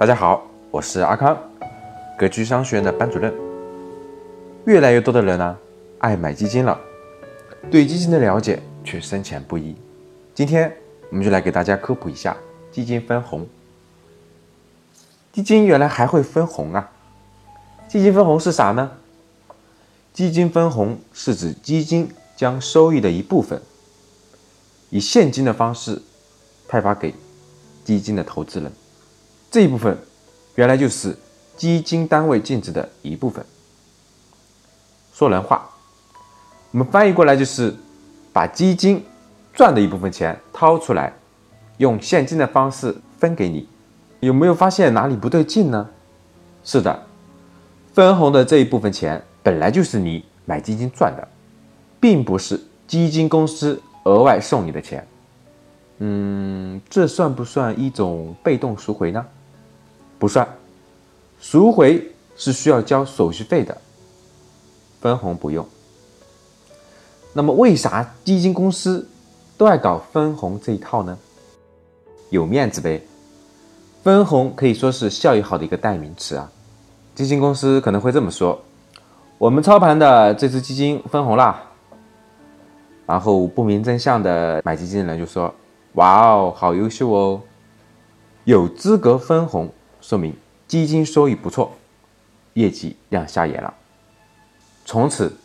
大家好，我是阿康，格局商学院的班主任。越来越多的人呢，爱买基金了，对基金的了解却深浅不一。今天我们就来给大家科普一下基金分红。基金原来还会分红啊？基金分红是啥呢？基金分红是指基金将收益的一部分，以现金的方式派发给基金的投资人。这一部分原来就是基金单位净值的一部分。说人话，我们翻译过来就是把基金赚的一部分钱掏出来，用现金的方式分给你。有没有发现哪里不对劲呢？是的，分红的这一部分钱本来就是你买基金赚的，并不是基金公司额外送你的钱。嗯，这算不算一种被动赎回呢？不算，赎回是需要交手续费的，分红不用。那么为啥基金公司都爱搞分红这一套呢？有面子呗。分红可以说是效益好的一个代名词啊。基金公司可能会这么说：“我们操盘的这只基金分红啦。”然后不明真相的买基金的人就说：“哇哦，好优秀哦，有资格分红。”说明基金收益不错，业绩亮瞎眼了，从此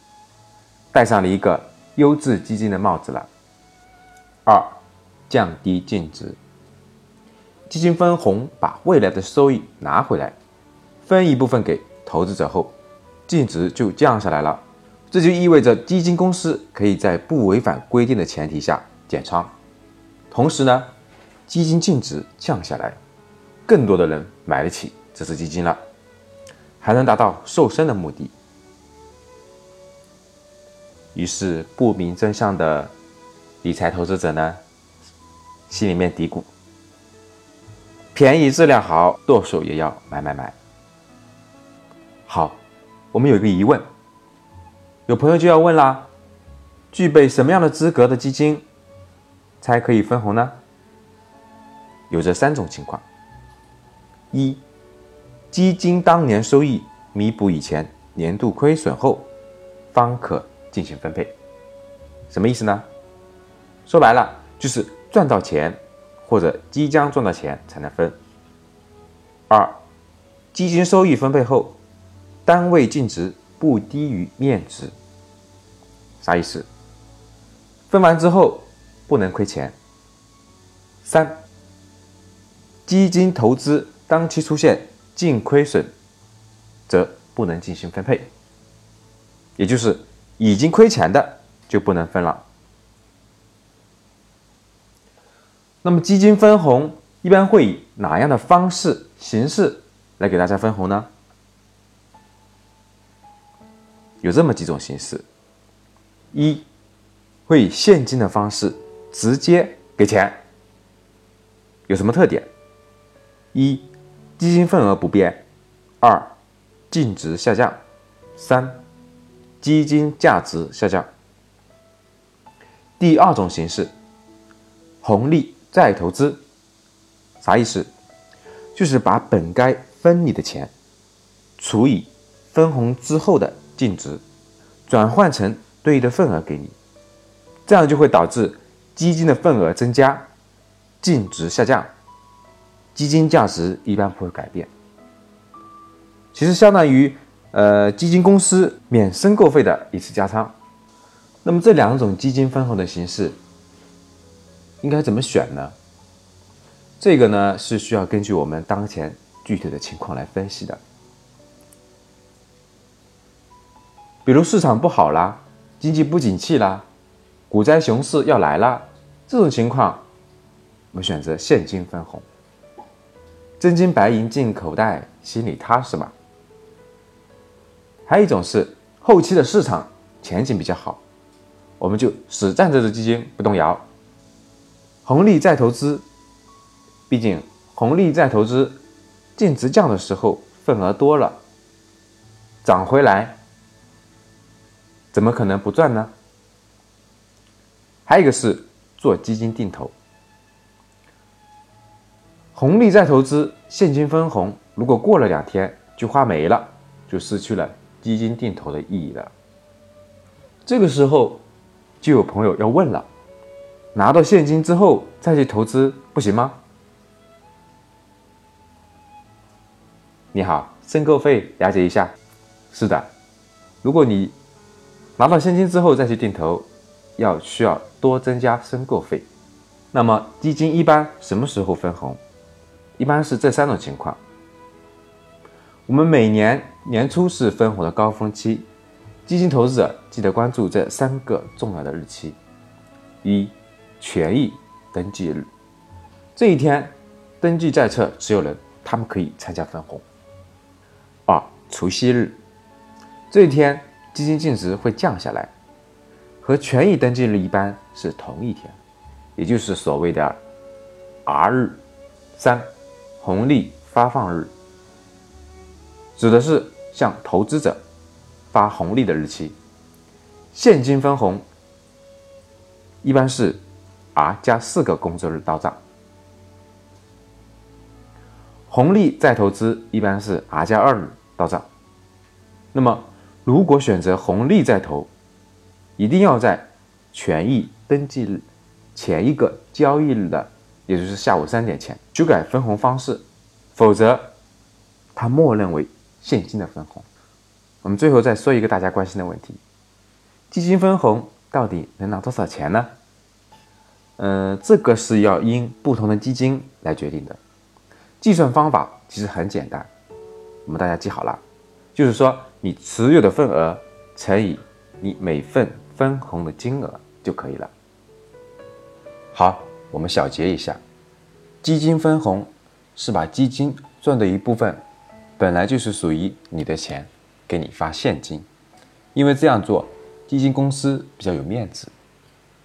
戴上了一个优质基金的帽子了。二，降低净值。基金分红把未来的收益拿回来，分一部分给投资者后，净值就降下来了。这就意味着基金公司可以在不违反规定的前提下减仓，同时呢，基金净值降下来。更多的人买得起这只基金了，还能达到瘦身的目的。于是不明真相的理财投资者呢，心里面嘀咕：便宜质量好，剁手也要买买买。好，我们有一个疑问，有朋友就要问啦：具备什么样的资格的基金才可以分红呢？有这三种情况。一，基金当年收益弥补以前年度亏损后，方可进行分配。什么意思呢？说白了就是赚到钱或者即将赚到钱才能分。二，基金收益分配后，单位净值不低于面值。啥意思？分完之后不能亏钱。三，基金投资。当期出现净亏损，则不能进行分配，也就是已经亏钱的就不能分了。那么基金分红一般会以哪样的方式形式来给大家分红呢？有这么几种形式：一，会以现金的方式直接给钱，有什么特点？一基金份额不变，二，净值下降，三，基金价值下降。第二种形式，红利再投资，啥意思？就是把本该分你的钱，除以分红之后的净值，转换成对应的份额给你，这样就会导致基金的份额增加，净值下降。基金价值一般不会改变，其实相当于呃基金公司免申购费的一次加仓。那么这两种基金分红的形式应该怎么选呢？这个呢是需要根据我们当前具体的情况来分析的。比如市场不好啦，经济不景气啦，股灾熊市要来了，这种情况，我们选择现金分红。真金白银进口袋，心里踏实嘛。还有一种是后期的市场前景比较好，我们就死站这只基金不动摇，红利再投资。毕竟红利再投资，净值降的时候份额多了，涨回来怎么可能不赚呢？还有一个是做基金定投。红利再投资，现金分红，如果过了两天就花没了，就失去了基金定投的意义了。这个时候，就有朋友要问了：拿到现金之后再去投资不行吗？你好，申购费了解一下。是的，如果你拿到现金之后再去定投，要需要多增加申购费。那么基金一般什么时候分红？一般是这三种情况。我们每年年初是分红的高峰期。基金投资者记得关注这三个重要的日期：一、权益登记日，这一天登记在册持有人他们可以参加分红；二、除夕日，这一天基金净值会降下来，和权益登记日一般是同一天，也就是所谓的 R 日；三、红利发放日，指的是向投资者。发红利的日期，现金分红一般是 R 加四个工作日到账，红利再投资一般是 R 加二日到账。那么，如果选择红利再投，一定要在权益登记日前一个交易日的，也就是下午三点前修改分红方式，否则它默认为现金的分红。我们最后再说一个大家关心的问题：基金分红到底能拿多少钱呢？嗯，这个是要因不同的基金来决定的。计算方法其实很简单，我们大家记好了，就是说你持有的份额乘以你每份分红的金额就可以了。好，我们小结一下：基金分红是把基金赚的一部分，本来就是属于你的钱。给你发现金，因为这样做基金公司比较有面子，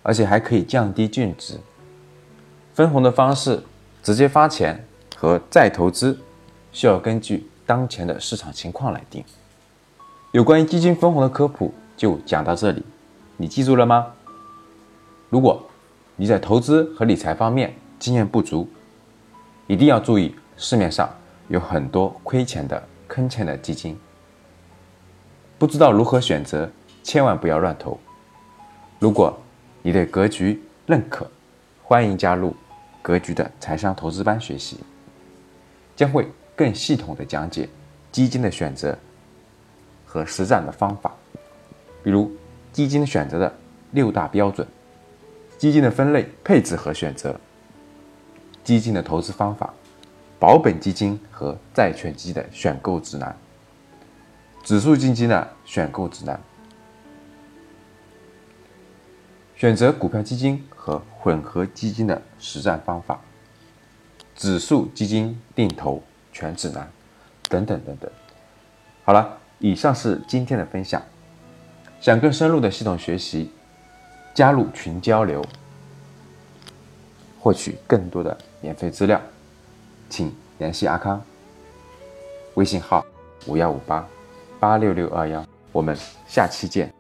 而且还可以降低净值。分红的方式，直接发钱和再投资，需要根据当前的市场情况来定。有关于基金分红的科普就讲到这里，你记住了吗？如果你在投资和理财方面经验不足，一定要注意市面上有很多亏钱的、坑钱的基金。不知道如何选择，千万不要乱投。如果你对格局认可，欢迎加入格局的财商投资班学习，将会更系统的讲解基金的选择和实战的方法，比如基金选择的六大标准、基金的分类配置和选择、基金的投资方法、保本基金和债券基金的选购指南。指数基金的选购指南，选择股票基金和混合基金的实战方法，指数基金定投全指南，等等等等。好了，以上是今天的分享。想更深入的系统学习，加入群交流，获取更多的免费资料，请联系阿康，微信号五幺五八。八六六二幺，我们下期见。